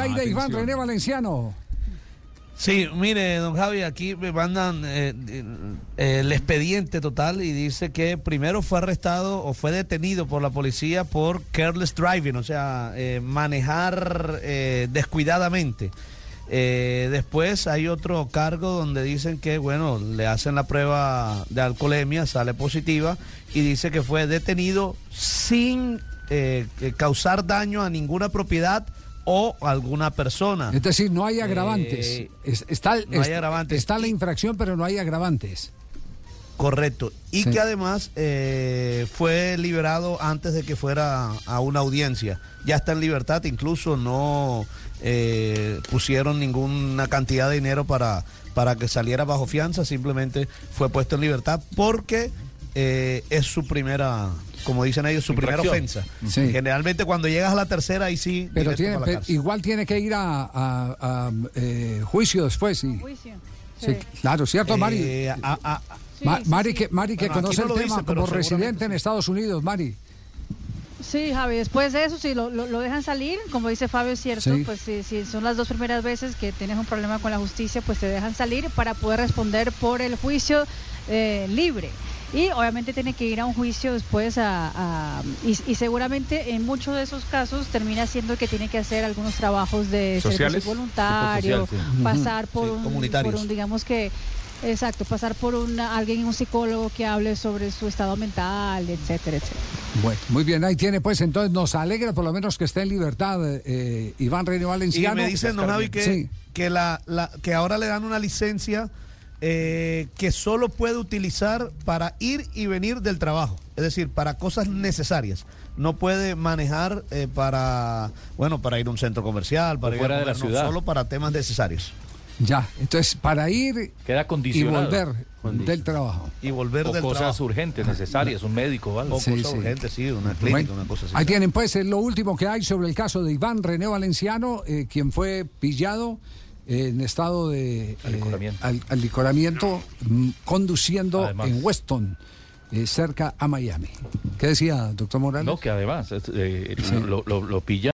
hay de Iván René Valenciano? Sí, mire, don Javi, aquí me mandan eh, eh, el expediente total y dice que primero fue arrestado o fue detenido por la policía por careless driving, o sea, eh, manejar descuidadamente. después hay otro cargo donde dicen que, bueno, le hacen la prueba de alcoholemia, sale positiva y dice que fue detenido sin causar daño a ninguna propiedad o alguna persona. Es decir, no hay agravantes. Eh, está, no hay agravantes. está la infracción, pero no hay agravantes. Correcto. Y que además eh, fue liberado antes de que fuera a una audiencia. Ya está en libertad, incluso no eh, pusieron ninguna cantidad de dinero para, para que saliera bajo fianza, simplemente fue puesto en libertad porque es su primera como dicen ellos, su primera ofensa. Generalmente cuando llegas a la tercera, ahí sí. Pero, tiene, igual tiene que ir a, eh, juicio después. Juicio. Sí. Claro, ¿cierto, Mari? Eh, Mari, que, Mari, que conoce el tema como residente en Estados Unidos, Mari. Sí, Javi, después de eso, si lo, lo, dejan salir, como dice Fabio, es cierto, pues si, si, son las dos primeras veces que tienes un problema con la justicia, pues te dejan salir para poder responder por el juicio eh, libre y obviamente tiene que ir a un juicio después a, y, seguramente en muchos de esos casos termina siendo que tiene que hacer algunos trabajos de servicio voluntario, pasar por, un, por un digamos que Exacto, pasar por un, alguien, un psicólogo que hable sobre su estado mental, etcétera, etcétera. Bueno, muy bien, ahí tiene pues, entonces nos alegra por lo menos que esté en libertad eh, Iván René Valenciano. Y me dicen, don Javi, que, que, la, que ahora le dan una licencia eh, que solo puede utilizar para ir y venir del trabajo, es decir, para cosas necesarias. No puede manejar eh, para, bueno, para ir a un centro comercial, para ir fuera de la ciudad, solo para temas necesarios. Ya, entonces para ir Queda y volver del trabajo. Y volver o del cosas urgentes, necesarias, un médico o cosas urgentes, sí, una clínica, una cosa así. Ahí tienen pues lo último que hay sobre el caso de Iván René Valenciano, eh, quien fue pillado en estado de alicoramiento, eh, mm, conduciendo en Weston. Eh, cerca a Miami. ¿Qué decía, doctor Morales? No, que además eh, lo, lo, lo pilla